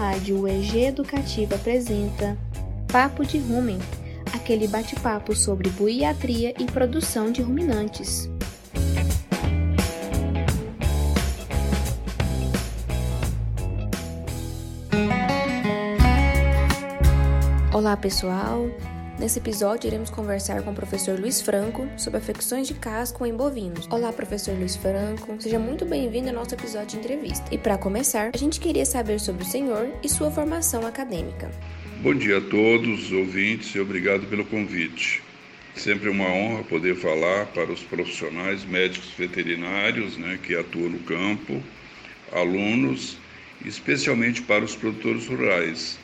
rádio UEG Educativa apresenta Papo de Rumen, aquele bate-papo sobre buiatria e produção de ruminantes. Olá pessoal, Nesse episódio, iremos conversar com o professor Luiz Franco sobre afecções de casco em bovinos. Olá, professor Luiz Franco, seja muito bem-vindo ao nosso episódio de entrevista. E para começar, a gente queria saber sobre o senhor e sua formação acadêmica. Bom dia a todos, ouvintes, e obrigado pelo convite. Sempre uma honra poder falar para os profissionais médicos veterinários né, que atuam no campo, alunos, especialmente para os produtores rurais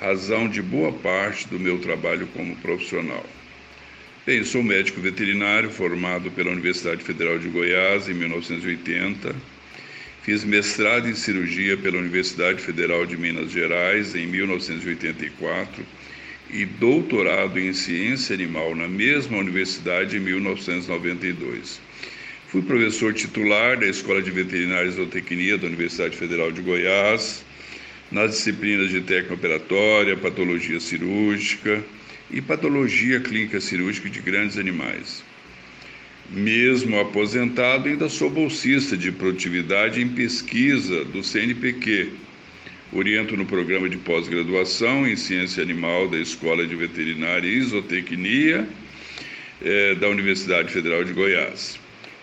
razão de boa parte do meu trabalho como profissional. Bem, sou médico veterinário formado pela Universidade Federal de Goiás em 1980. Fiz mestrado em cirurgia pela Universidade Federal de Minas Gerais em 1984 e doutorado em ciência animal na mesma universidade em 1992. Fui professor titular da Escola de Veterinária e Zootecnia da Universidade Federal de Goiás nas disciplinas de técnica operatória, patologia cirúrgica e patologia clínica cirúrgica de grandes animais. Mesmo aposentado, ainda sou bolsista de produtividade em pesquisa do CNPq. Oriento no programa de pós-graduação em ciência animal da Escola de Veterinária e Isotecnia eh, da Universidade Federal de Goiás.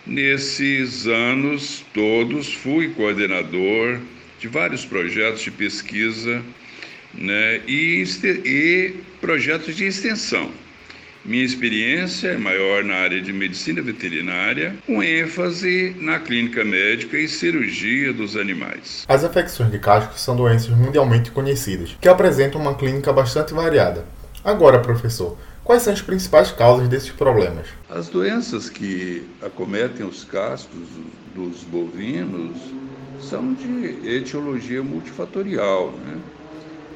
Nesses anos todos, fui coordenador de vários projetos de pesquisa né, e, e projetos de extensão. Minha experiência é maior na área de medicina veterinária, com ênfase na clínica médica e cirurgia dos animais. As infecções de casco são doenças mundialmente conhecidas, que apresentam uma clínica bastante variada. Agora, professor, quais são as principais causas desses problemas? As doenças que acometem os cascos dos bovinos são de etiologia multifatorial. Né?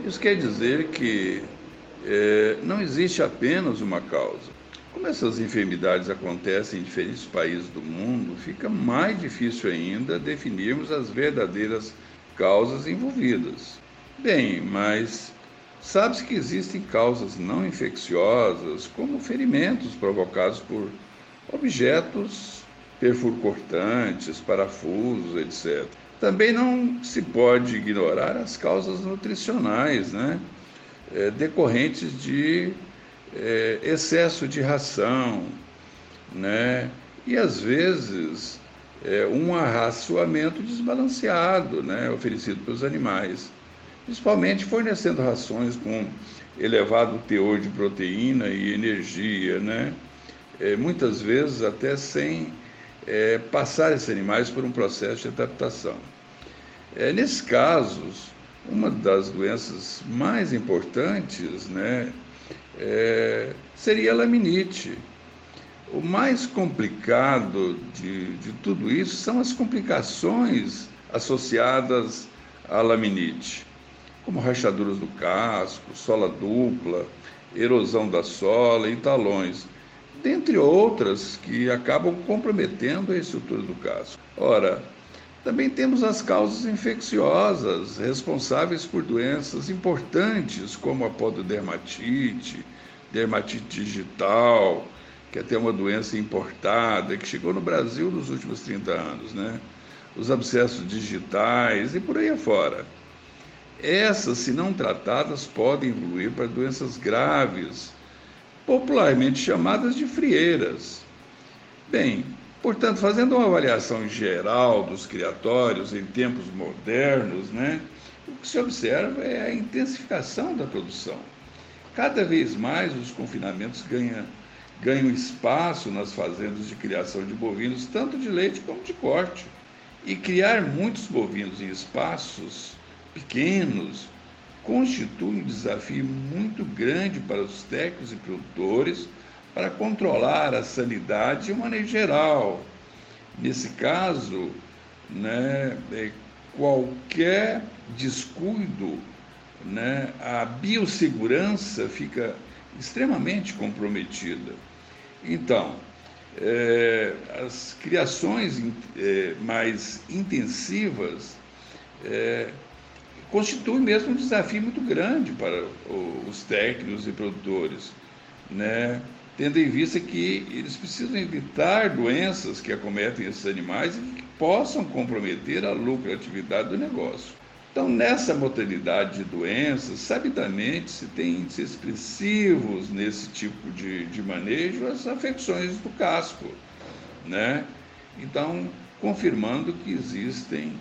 Isso quer dizer que é, não existe apenas uma causa. Como essas enfermidades acontecem em diferentes países do mundo, fica mais difícil ainda definirmos as verdadeiras causas envolvidas. Bem, mas sabe-se que existem causas não infecciosas, como ferimentos provocados por objetos perfurcortantes, parafusos, etc. Também não se pode ignorar as causas nutricionais, né? É, decorrentes de é, excesso de ração, né? E às vezes é, um arraçoamento desbalanceado, né? Oferecido pelos animais, principalmente fornecendo rações com elevado teor de proteína e energia, né? É, muitas vezes até sem é, passar esses animais por um processo de adaptação. É, nesses casos, uma das doenças mais importantes né, é, seria a laminite. O mais complicado de, de tudo isso são as complicações associadas à laminite, como rachaduras do casco, sola dupla, erosão da sola e talões dentre outras que acabam comprometendo a estrutura do casco. Ora, também temos as causas infecciosas responsáveis por doenças importantes como a pododermatite, dermatite digital, que é até uma doença importada que chegou no Brasil nos últimos 30 anos, né? Os abscessos digitais e por aí afora. Essas, se não tratadas, podem evoluir para doenças graves, popularmente chamadas de frieiras. Bem, portanto, fazendo uma avaliação geral dos criatórios em tempos modernos, né, o que se observa é a intensificação da produção. Cada vez mais os confinamentos ganham, ganham espaço nas fazendas de criação de bovinos, tanto de leite como de corte. E criar muitos bovinos em espaços pequenos constitui um desafio muito grande para os técnicos e produtores para controlar a sanidade de maneira geral. Nesse caso, né, é, qualquer descuido, né, a biossegurança fica extremamente comprometida. Então, é, as criações é, mais intensivas é, constitui mesmo um desafio muito grande para os técnicos e produtores, né? tendo em vista que eles precisam evitar doenças que acometem esses animais e que possam comprometer a lucratividade do negócio. Então, nessa modalidade de doenças, sabidamente se tem índices expressivos nesse tipo de, de manejo as afecções do casco, né? Então, confirmando que existem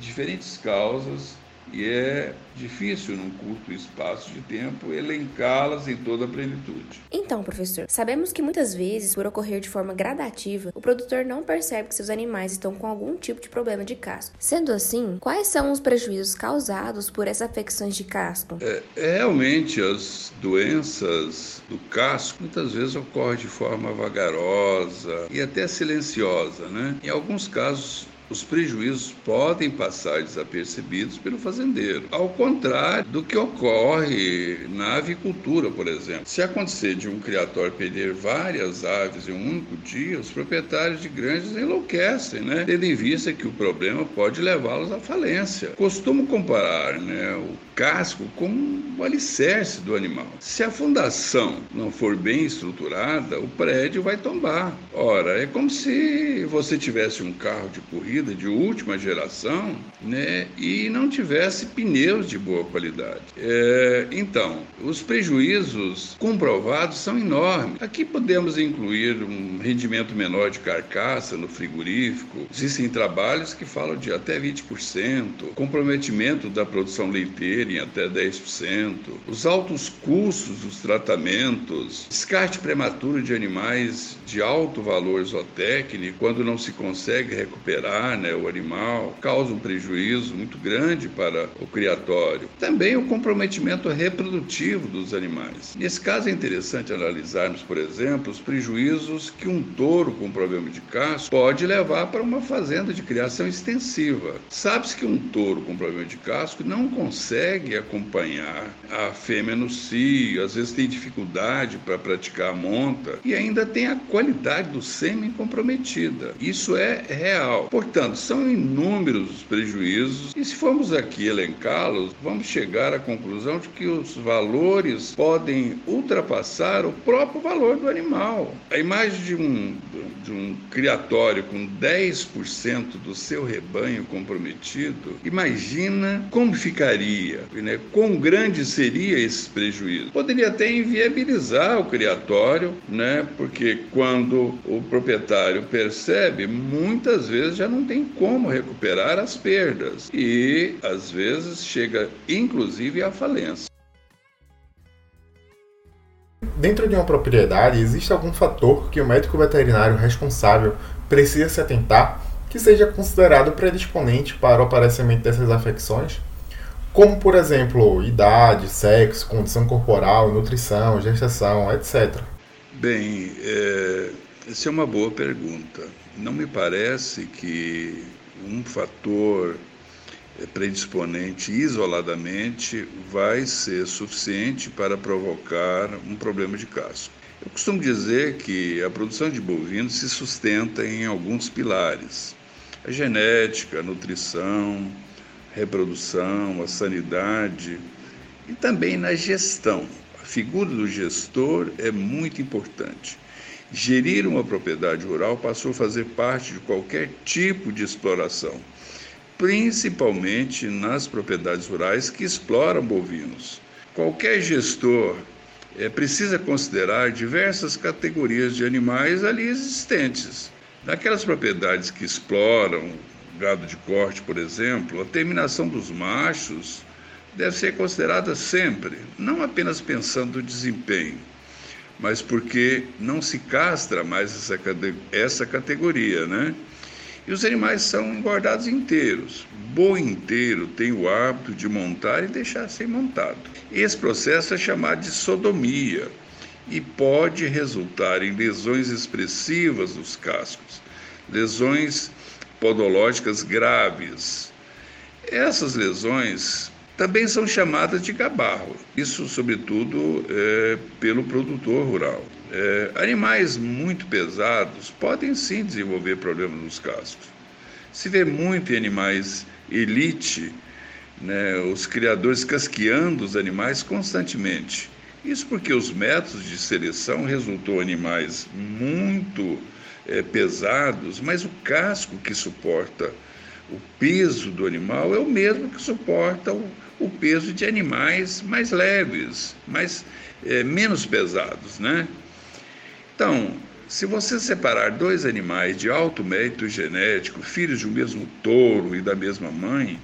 diferentes causas e é difícil, num curto espaço de tempo, elencá-las em toda a plenitude. Então, professor, sabemos que muitas vezes, por ocorrer de forma gradativa, o produtor não percebe que seus animais estão com algum tipo de problema de casco. Sendo assim, quais são os prejuízos causados por essas afecções de casco? É, realmente, as doenças do casco muitas vezes ocorrem de forma vagarosa e até silenciosa, né? Em alguns casos, os prejuízos podem passar desapercebidos pelo fazendeiro. Ao contrário do que ocorre na avicultura, por exemplo. Se acontecer de um criatório perder várias aves em um único dia, os proprietários de granjas enlouquecem, né? tendo em vista que o problema pode levá-los à falência. Costumo comparar né, o casco com o alicerce do animal. Se a fundação não for bem estruturada, o prédio vai tombar. Ora, é como se você tivesse um carro de corrida de última geração né, e não tivesse pneus de boa qualidade. É, então, os prejuízos comprovados são enormes. Aqui podemos incluir um rendimento menor de carcaça no frigorífico. Existem trabalhos que falam de até 20%, comprometimento da produção leiteira em até 10%, os altos custos dos tratamentos, descarte prematuro de animais de alto valor zootécnico, quando não se consegue recuperar né, o animal, causa um prejuízo muito grande para o criatório. Também o comprometimento reprodutivo dos animais. Nesse caso é interessante analisarmos, por exemplo, os prejuízos que um touro com problema de casco pode levar para uma fazenda de criação extensiva. Sabe-se que um touro com problema de casco não consegue acompanhar a fêmea no cio, às vezes tem dificuldade para praticar a monta e ainda tem a qualidade do sêmen comprometida. Isso é real. Portanto, são inúmeros os prejuízos e se formos aqui elencá-los, vamos chegar à conclusão de que os valores podem ultrapassar o próprio valor do animal. A imagem de um, de um criatório com 10% do seu rebanho comprometido, imagina como ficaria né? Quão grande seria esse prejuízo? Poderia até inviabilizar o criatório, né? porque quando o proprietário percebe, muitas vezes já não tem como recuperar as perdas e às vezes chega inclusive à falência. Dentro de uma propriedade, existe algum fator que o médico veterinário responsável precisa se atentar que seja considerado predisponente para o aparecimento dessas afecções? como por exemplo idade, sexo, condição corporal, nutrição, gestação, etc. Bem, é, essa é uma boa pergunta. Não me parece que um fator predisponente isoladamente vai ser suficiente para provocar um problema de casco. Eu costumo dizer que a produção de bovinos se sustenta em alguns pilares: a genética, a nutrição, reprodução, a sanidade e também na gestão. A figura do gestor é muito importante. Gerir uma propriedade rural passou a fazer parte de qualquer tipo de exploração, principalmente nas propriedades rurais que exploram bovinos. Qualquer gestor é, precisa considerar diversas categorias de animais ali existentes. Naquelas propriedades que exploram gado de corte, por exemplo, a terminação dos machos deve ser considerada sempre, não apenas pensando no desempenho, mas porque não se castra mais essa, essa categoria, né? E os animais são engordados inteiros. Boi inteiro tem o hábito de montar e deixar ser montado. Esse processo é chamado de sodomia e pode resultar em lesões expressivas dos cascos, lesões podológicas graves. Essas lesões também são chamadas de gabarro, isso, sobretudo, é, pelo produtor rural. É, animais muito pesados podem sim desenvolver problemas nos cascos. Se vê muito em animais elite, né, os criadores casqueando os animais constantemente. Isso porque os métodos de seleção resultou animais muito é, pesados, mas o casco que suporta o peso do animal é o mesmo que suporta o, o peso de animais mais leves, mais é, menos pesados, né? Então, se você separar dois animais de alto mérito genético, filhos de um mesmo touro e da mesma mãe,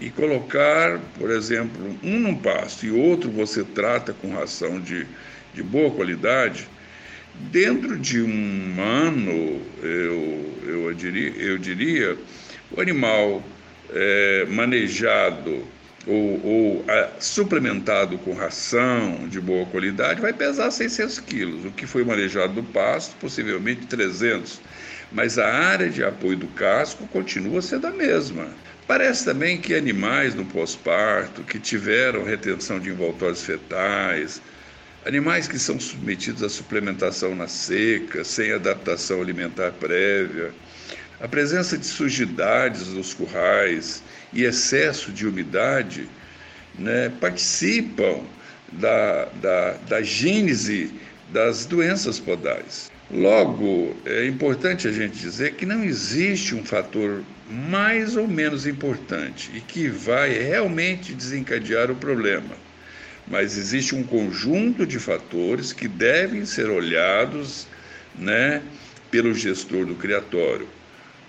e colocar, por exemplo, um num pasto e outro você trata com ração de, de boa qualidade, dentro de um ano, eu, eu, diria, eu diria o animal é, manejado ou, ou a, suplementado com ração de boa qualidade vai pesar 600 quilos. O que foi manejado do pasto, possivelmente 300. Mas a área de apoio do casco continua sendo a mesma. Parece também que animais no pós-parto, que tiveram retenção de envoltórios fetais, animais que são submetidos à suplementação na seca, sem adaptação alimentar prévia, a presença de sujidades nos currais e excesso de umidade né, participam da, da, da gênese das doenças podais. Logo, é importante a gente dizer que não existe um fator mais ou menos importante e que vai realmente desencadear o problema. Mas existe um conjunto de fatores que devem ser olhados né, pelo gestor do criatório,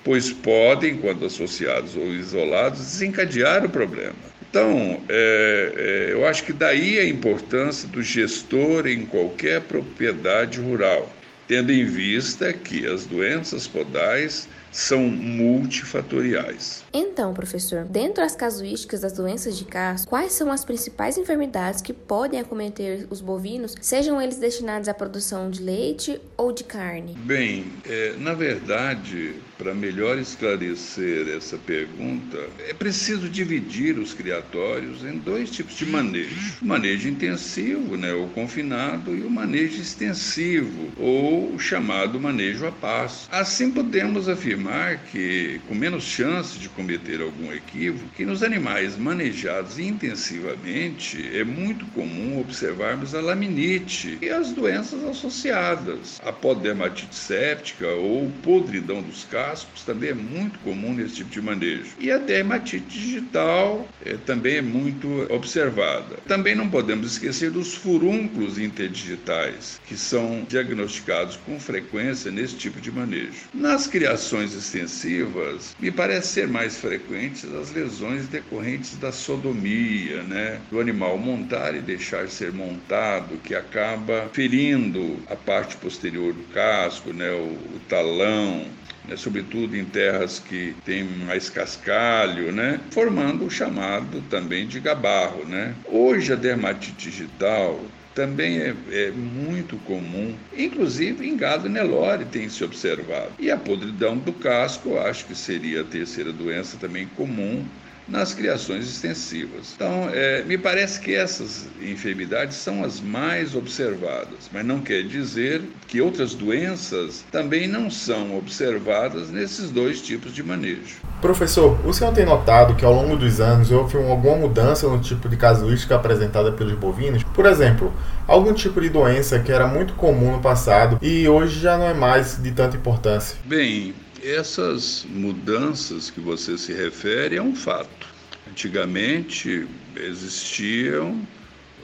pois podem, quando associados ou isolados, desencadear o problema. Então, é, é, eu acho que daí a importância do gestor em qualquer propriedade rural tendo em vista que as doenças podais são multifatoriais. Então, professor, dentro das casuísticas das doenças de casco, quais são as principais enfermidades que podem acometer os bovinos, sejam eles destinados à produção de leite ou de carne? Bem, é, na verdade, para melhor esclarecer essa pergunta, é preciso dividir os criatórios em dois tipos de manejo: o manejo intensivo, né, ou confinado, e o manejo extensivo, ou o chamado manejo a passo. Assim podemos afirmar que, com menos chance de cometer algum equívoco, que nos animais manejados intensivamente é muito comum observarmos a laminite e as doenças associadas, a podermatite séptica ou podridão dos cascos também é muito comum nesse tipo de manejo. E a dermatite digital é, também é muito observada. Também não podemos esquecer dos furúnculos interdigitais, que são diagnosticados com frequência nesse tipo de manejo. Nas criações extensivas, me parece ser mais frequentes as lesões decorrentes da sodomia, né? do animal montar e deixar ser montado, que acaba ferindo a parte posterior do casco, né? o, o talão, né, sobretudo em terras que têm mais cascalho, né, formando o chamado também de gabarro. Né. Hoje a dermatite digital também é, é, muito comum, inclusive em gado Nelore tem se observado. E a podridão do casco, acho que seria a terceira doença também comum nas criações extensivas. Então, é, me parece que essas enfermidades são as mais observadas, mas não quer dizer que outras doenças também não são observadas nesses dois tipos de manejo. Professor, o senhor tem notado que ao longo dos anos houve alguma mudança no tipo de casuística apresentada pelos bovinos? Por exemplo, algum tipo de doença que era muito comum no passado e hoje já não é mais de tanta importância? Bem, essas mudanças que você se refere é um fato. Antigamente existiam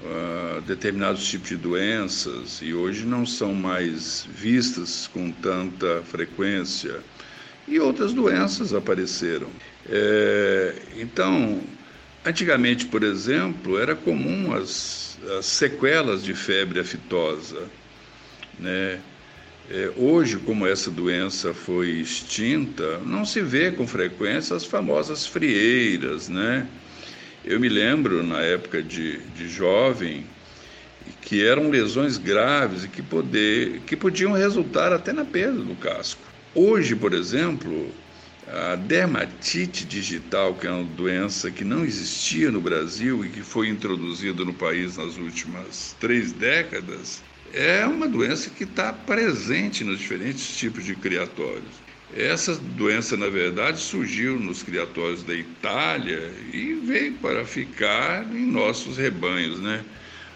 uh, determinados tipos de doenças e hoje não são mais vistas com tanta frequência e outras doenças apareceram. É, então, antigamente, por exemplo, era comum as, as sequelas de febre aftosa, né? É, hoje, como essa doença foi extinta, não se vê com frequência as famosas frieiras, né? Eu me lembro, na época de, de jovem, que eram lesões graves e que, poder, que podiam resultar até na perda do casco. Hoje, por exemplo, a dermatite digital, que é uma doença que não existia no Brasil e que foi introduzida no país nas últimas três décadas, é uma doença que está presente nos diferentes tipos de criatórios. Essa doença, na verdade, surgiu nos criatórios da Itália e veio para ficar em nossos rebanhos, né?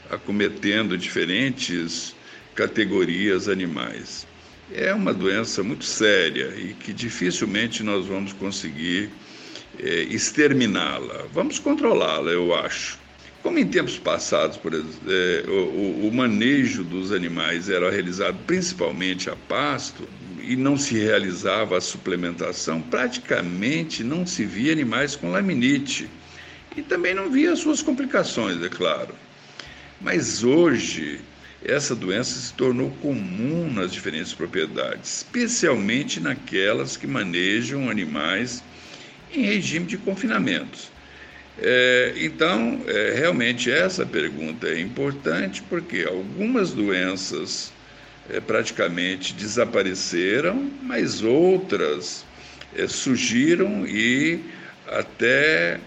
acometendo diferentes categorias animais. É uma doença muito séria e que dificilmente nós vamos conseguir é, exterminá-la. Vamos controlá-la, eu acho. Como em tempos passados, por exemplo, é, o, o manejo dos animais era realizado principalmente a pasto, e não se realizava a suplementação, praticamente não se via animais com laminite. E também não via suas complicações, é claro. Mas hoje, essa doença se tornou comum nas diferentes propriedades, especialmente naquelas que manejam animais em regime de confinamento. É, então, é, realmente, essa pergunta é importante porque algumas doenças é, praticamente desapareceram, mas outras é, surgiram e até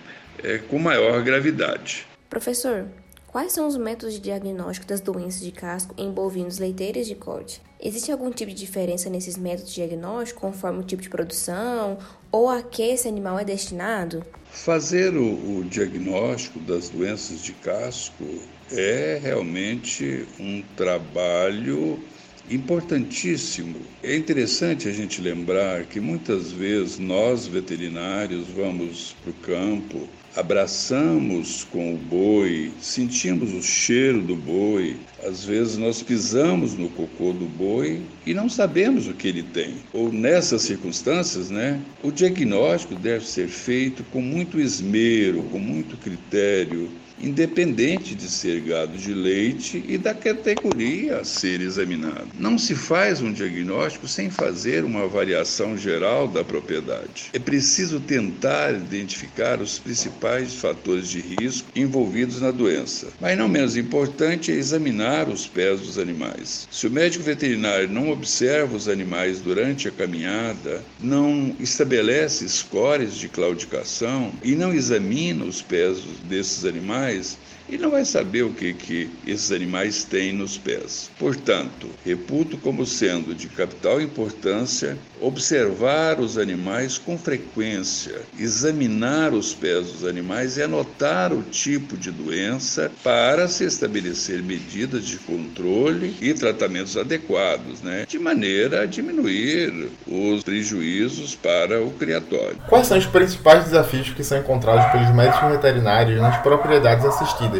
é, com maior gravidade. Professor, quais são os métodos de diagnóstico das doenças de casco em bovinos leiteiros de corte? Existe algum tipo de diferença nesses métodos de diagnóstico conforme o tipo de produção ou a que esse animal é destinado? Fazer o, o diagnóstico das doenças de casco é realmente um trabalho importantíssimo. É interessante a gente lembrar que muitas vezes nós veterinários vamos para o campo, abraçamos com o boi, sentimos o cheiro do boi, às vezes nós pisamos no cocô do boi e não sabemos o que ele tem. Ou nessas circunstâncias, né, o diagnóstico deve ser feito com muito esmero, com muito critério, independente de ser gado de leite e da categoria a ser examinado. Não se faz um diagnóstico sem fazer uma avaliação geral da propriedade. É preciso tentar identificar os principais fatores de risco envolvidos na doença. Mas não menos importante é examinar os pés dos animais. Se o médico veterinário não observa os animais durante a caminhada, não estabelece scores de claudicação e não examina os pés desses animais, e não vai saber o que, que esses animais têm nos pés. Portanto, reputo como sendo de capital importância observar os animais com frequência, examinar os pés dos animais e anotar o tipo de doença para se estabelecer medidas de controle e tratamentos adequados, né? de maneira a diminuir os prejuízos para o criatório. Quais são os principais desafios que são encontrados pelos médicos veterinários nas propriedades assistidas?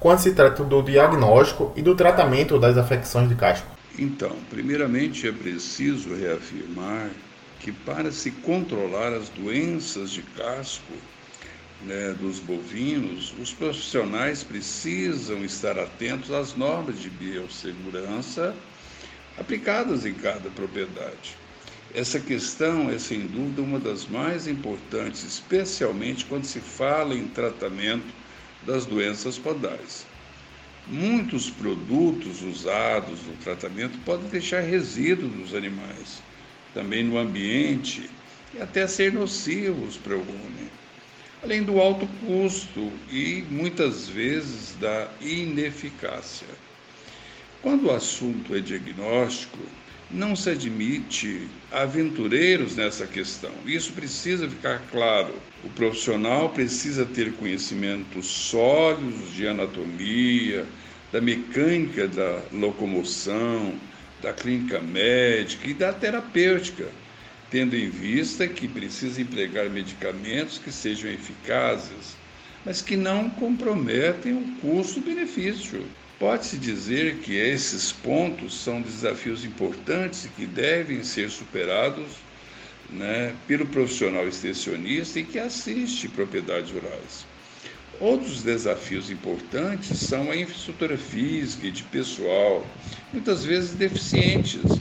Quando se trata do diagnóstico e do tratamento das afecções de casco? Então, primeiramente é preciso reafirmar que para se controlar as doenças de casco né, dos bovinos, os profissionais precisam estar atentos às normas de biossegurança aplicadas em cada propriedade. Essa questão é, sem dúvida, uma das mais importantes, especialmente quando se fala em tratamento das doenças podais. Muitos produtos usados no tratamento podem deixar resíduos nos animais, também no ambiente, e até ser nocivos para o homem, além do alto custo e muitas vezes da ineficácia. Quando o assunto é diagnóstico, não se admite aventureiros nessa questão. Isso precisa ficar claro. O profissional precisa ter conhecimentos sólidos de anatomia, da mecânica da locomoção, da clínica médica e da terapêutica, tendo em vista que precisa empregar medicamentos que sejam eficazes, mas que não comprometem o custo-benefício. Pode-se dizer que esses pontos são desafios importantes que devem ser superados né, pelo profissional extensionista e que assiste propriedades rurais. Outros desafios importantes são a infraestrutura física e de pessoal, muitas vezes deficientes,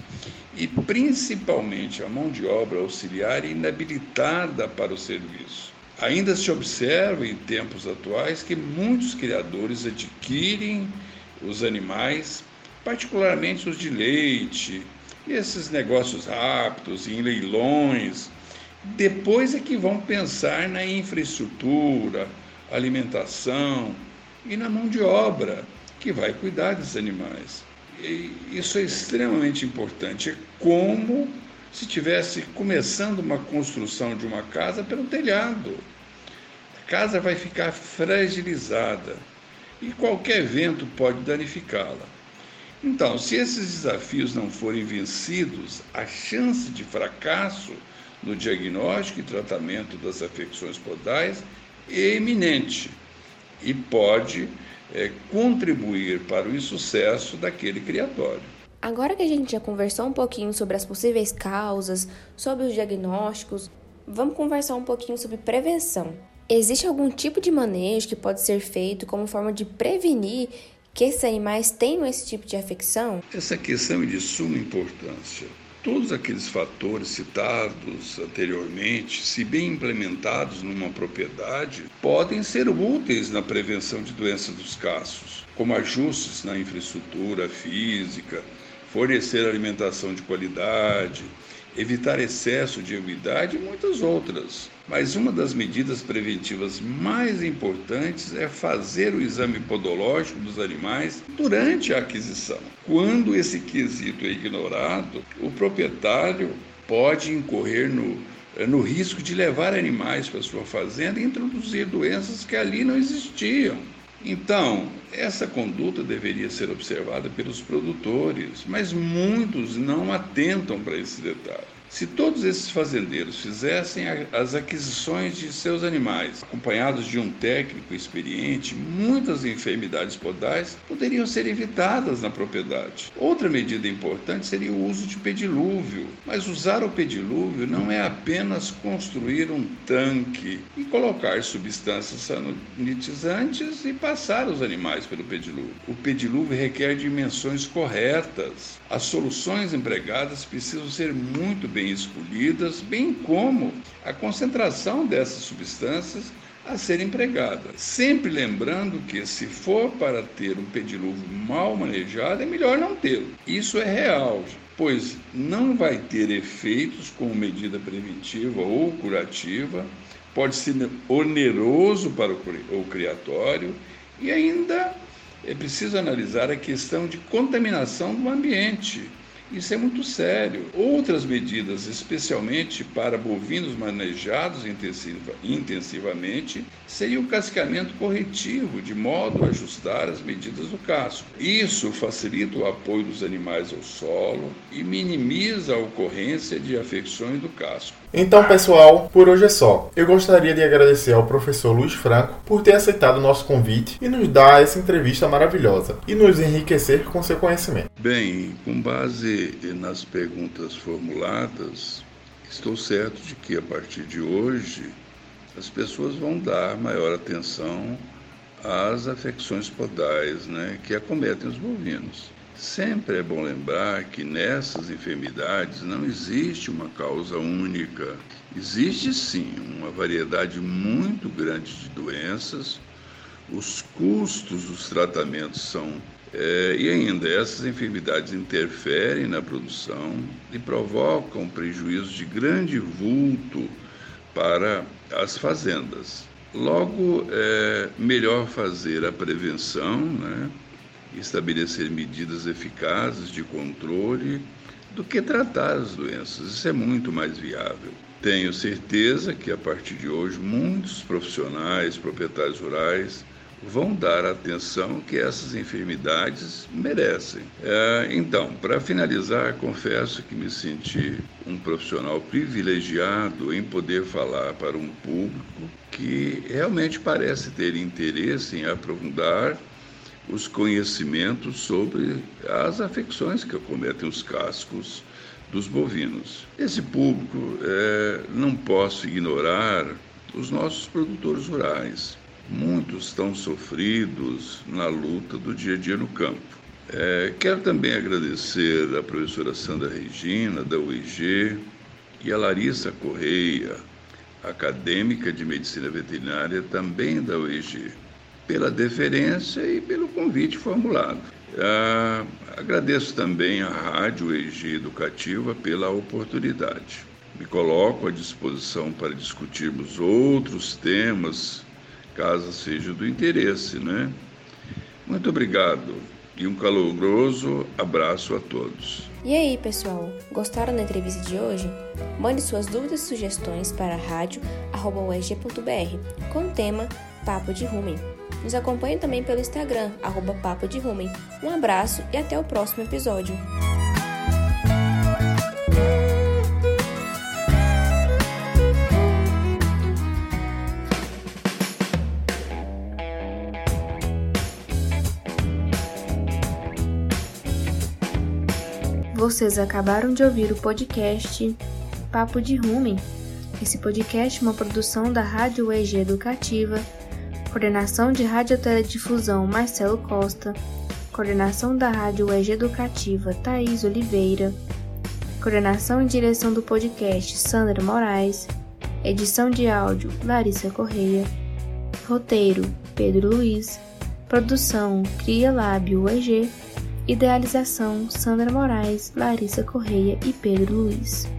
e principalmente a mão de obra auxiliar inabilitada para o serviço. Ainda se observa em tempos atuais que muitos criadores adquirem os animais, particularmente os de leite, e esses negócios rápidos, em leilões. Depois é que vão pensar na infraestrutura, alimentação e na mão de obra que vai cuidar dos animais. E isso é extremamente importante. É como se tivesse começando uma construção de uma casa pelo telhado. A casa vai ficar fragilizada e qualquer vento pode danificá-la. Então, se esses desafios não forem vencidos, a chance de fracasso no diagnóstico e tratamento das afecções podais é iminente e pode é, contribuir para o insucesso daquele criatório. Agora que a gente já conversou um pouquinho sobre as possíveis causas, sobre os diagnósticos, vamos conversar um pouquinho sobre prevenção. Existe algum tipo de manejo que pode ser feito como forma de prevenir que esses animais tenham esse tipo de afecção? Essa questão é de suma importância. Todos aqueles fatores citados anteriormente, se bem implementados numa propriedade, podem ser úteis na prevenção de doenças dos caços, como ajustes na infraestrutura física, fornecer alimentação de qualidade, evitar excesso de umidade e muitas outras. Mas uma das medidas preventivas mais importantes é fazer o exame podológico dos animais durante a aquisição. Quando esse quesito é ignorado, o proprietário pode incorrer no, no risco de levar animais para sua fazenda e introduzir doenças que ali não existiam. Então, essa conduta deveria ser observada pelos produtores, mas muitos não atentam para esse detalhe. Se todos esses fazendeiros fizessem as aquisições de seus animais, acompanhados de um técnico experiente, muitas enfermidades podais poderiam ser evitadas na propriedade. Outra medida importante seria o uso de pedilúvio, mas usar o pedilúvio não é apenas construir um tanque e colocar substâncias sanitizantes e passar os animais pelo pedilúvio. O pedilúvio requer dimensões corretas. As soluções empregadas precisam ser muito bem escolhidas, bem como a concentração dessas substâncias a ser empregada. Sempre lembrando que, se for para ter um pedilúvio mal manejado, é melhor não tê-lo. Isso é real, pois não vai ter efeitos como medida preventiva ou curativa, pode ser oneroso para o criatório e ainda é preciso analisar a questão de contaminação do ambiente isso é muito sério. Outras medidas, especialmente para bovinos manejados intensiva, intensivamente, seria o cascamento corretivo, de modo a ajustar as medidas do casco. Isso facilita o apoio dos animais ao solo e minimiza a ocorrência de afecções do casco. Então, pessoal, por hoje é só. Eu gostaria de agradecer ao professor Luiz Franco por ter aceitado o nosso convite e nos dar essa entrevista maravilhosa e nos enriquecer com seu conhecimento. Bem, com base nas perguntas formuladas, estou certo de que a partir de hoje as pessoas vão dar maior atenção às afecções podais né, que acometem os bovinos. Sempre é bom lembrar que nessas enfermidades não existe uma causa única. Existe sim uma variedade muito grande de doenças, os custos dos tratamentos são. É, e ainda, essas enfermidades interferem na produção e provocam prejuízos de grande vulto para as fazendas. Logo, é melhor fazer a prevenção, né? estabelecer medidas eficazes de controle do que tratar as doenças. Isso é muito mais viável. Tenho certeza que a partir de hoje muitos profissionais, proprietários rurais, vão dar a atenção que essas enfermidades merecem. É, então, para finalizar, confesso que me senti um profissional privilegiado em poder falar para um público que realmente parece ter interesse em aprofundar os conhecimentos sobre as afecções que acometem os cascos dos bovinos. Esse público é, não posso ignorar os nossos produtores rurais. Muitos estão sofridos na luta do dia a dia no campo. É, quero também agradecer a professora Sandra Regina, da UIG, e a Larissa Correia, acadêmica de medicina veterinária, também da UIG pela deferência e pelo convite formulado. Ah, agradeço também à Rádio EG Educativa pela oportunidade. Me coloco à disposição para discutirmos outros temas, caso seja do interesse, né? Muito obrigado E um caloroso abraço a todos. E aí, pessoal, gostaram da entrevista de hoje? Mande suas dúvidas e sugestões para rádio.ug.br com o tema Papo de Rumen. Nos acompanhe também pelo Instagram, arroba Papo de Rumen. Um abraço e até o próximo episódio. Vocês acabaram de ouvir o podcast Papo de Rumen. Esse podcast é uma produção da Rádio EG Educativa, coordenação de Radioteledifusão Marcelo Costa, coordenação da Rádio EG Educativa Thaís Oliveira, coordenação e direção do podcast Sandra Moraes, edição de áudio Larissa Correia, roteiro Pedro Luiz, produção Cria Lábio EG Idealização: Sandra Moraes, Larissa Correia e Pedro Luiz.